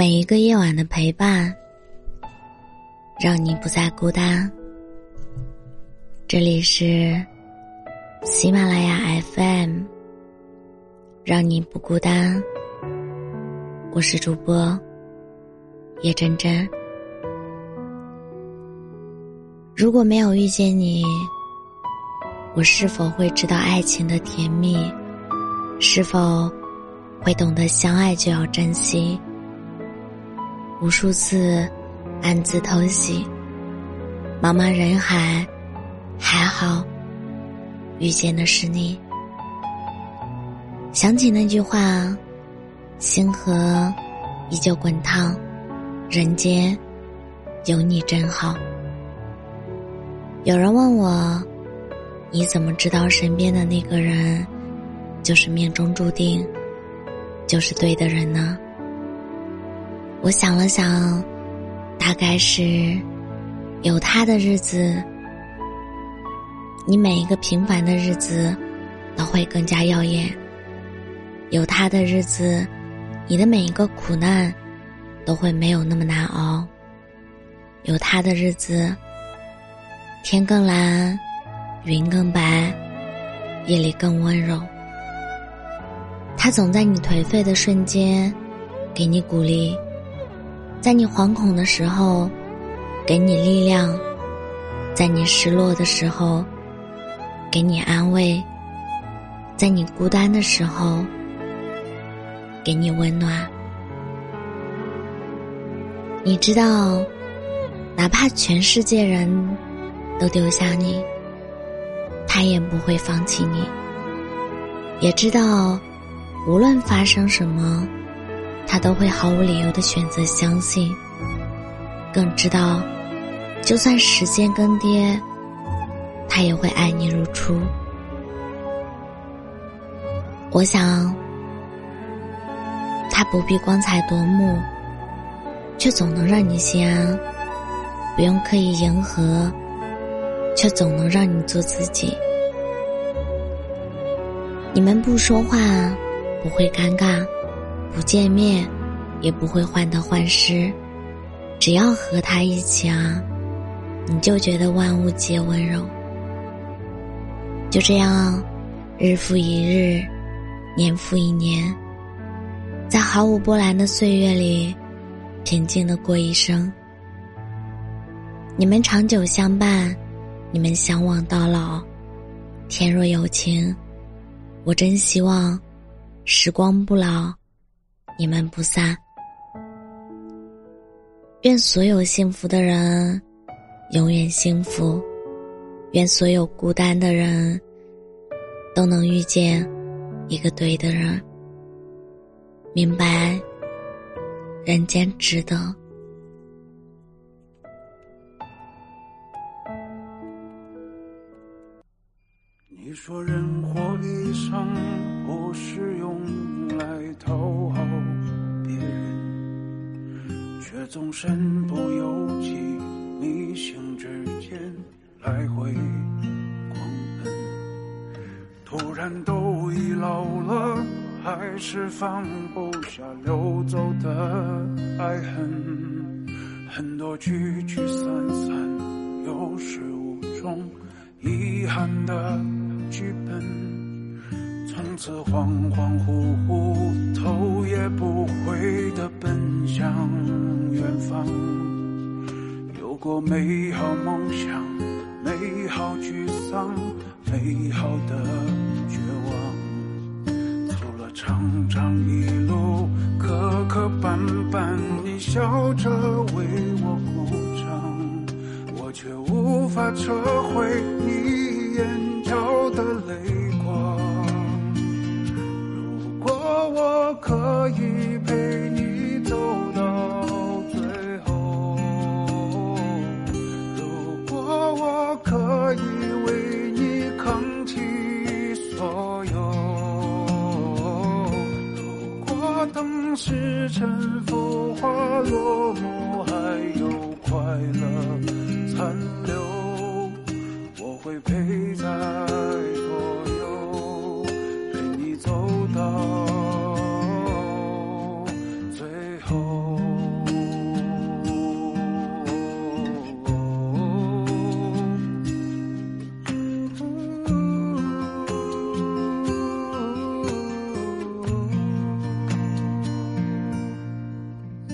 每一个夜晚的陪伴，让你不再孤单。这里是喜马拉雅 FM，让你不孤单。我是主播叶真真。如果没有遇见你，我是否会知道爱情的甜蜜？是否会懂得相爱就要珍惜？无数次暗自偷喜，茫茫人海，还好遇见的是你。想起那句话：“星河依旧滚烫，人间有你真好。”有人问我：“你怎么知道身边的那个人就是命中注定，就是对的人呢？”我想了想，大概是有他的日子，你每一个平凡的日子都会更加耀眼；有他的日子，你的每一个苦难都会没有那么难熬；有他的日子，天更蓝，云更白，夜里更温柔。他总在你颓废的瞬间给你鼓励。在你惶恐的时候，给你力量；在你失落的时候，给你安慰；在你孤单的时候，给你温暖。你知道，哪怕全世界人都丢下你，他也不会放弃你。也知道，无论发生什么。他都会毫无理由的选择相信，更知道，就算时间更迭，他也会爱你如初。我想，他不必光彩夺目，却总能让你心安；不用刻意迎合，却总能让你做自己。你们不说话，不会尴尬。不见面，也不会患得患失。只要和他一起啊，你就觉得万物皆温柔。就这样，日复一日，年复一年，在毫无波澜的岁月里，平静的过一生。你们长久相伴，你们相望到老。天若有情，我真希望时光不老。你们不散，愿所有幸福的人永远幸福，愿所有孤单的人都能遇见一个对的人，明白人间值得。你说人活一生总身不由己，逆行之间来回狂奔。突然都已老了，还是放不下溜走的爱恨。很多聚聚散散，有始无终，遗憾的剧本。从此恍恍惚惚，头也不回的奔奔向。远方有过美好梦想，美好沮丧，美好的绝望。走了长长一路，磕磕绊绊，你笑着为我鼓掌，我却无法撤回你眼角的泪光。如果我可以陪你走到最后，如果我。可以为你扛起所有。如果等时沉浮，花落幕，还有快乐残留，我会陪在。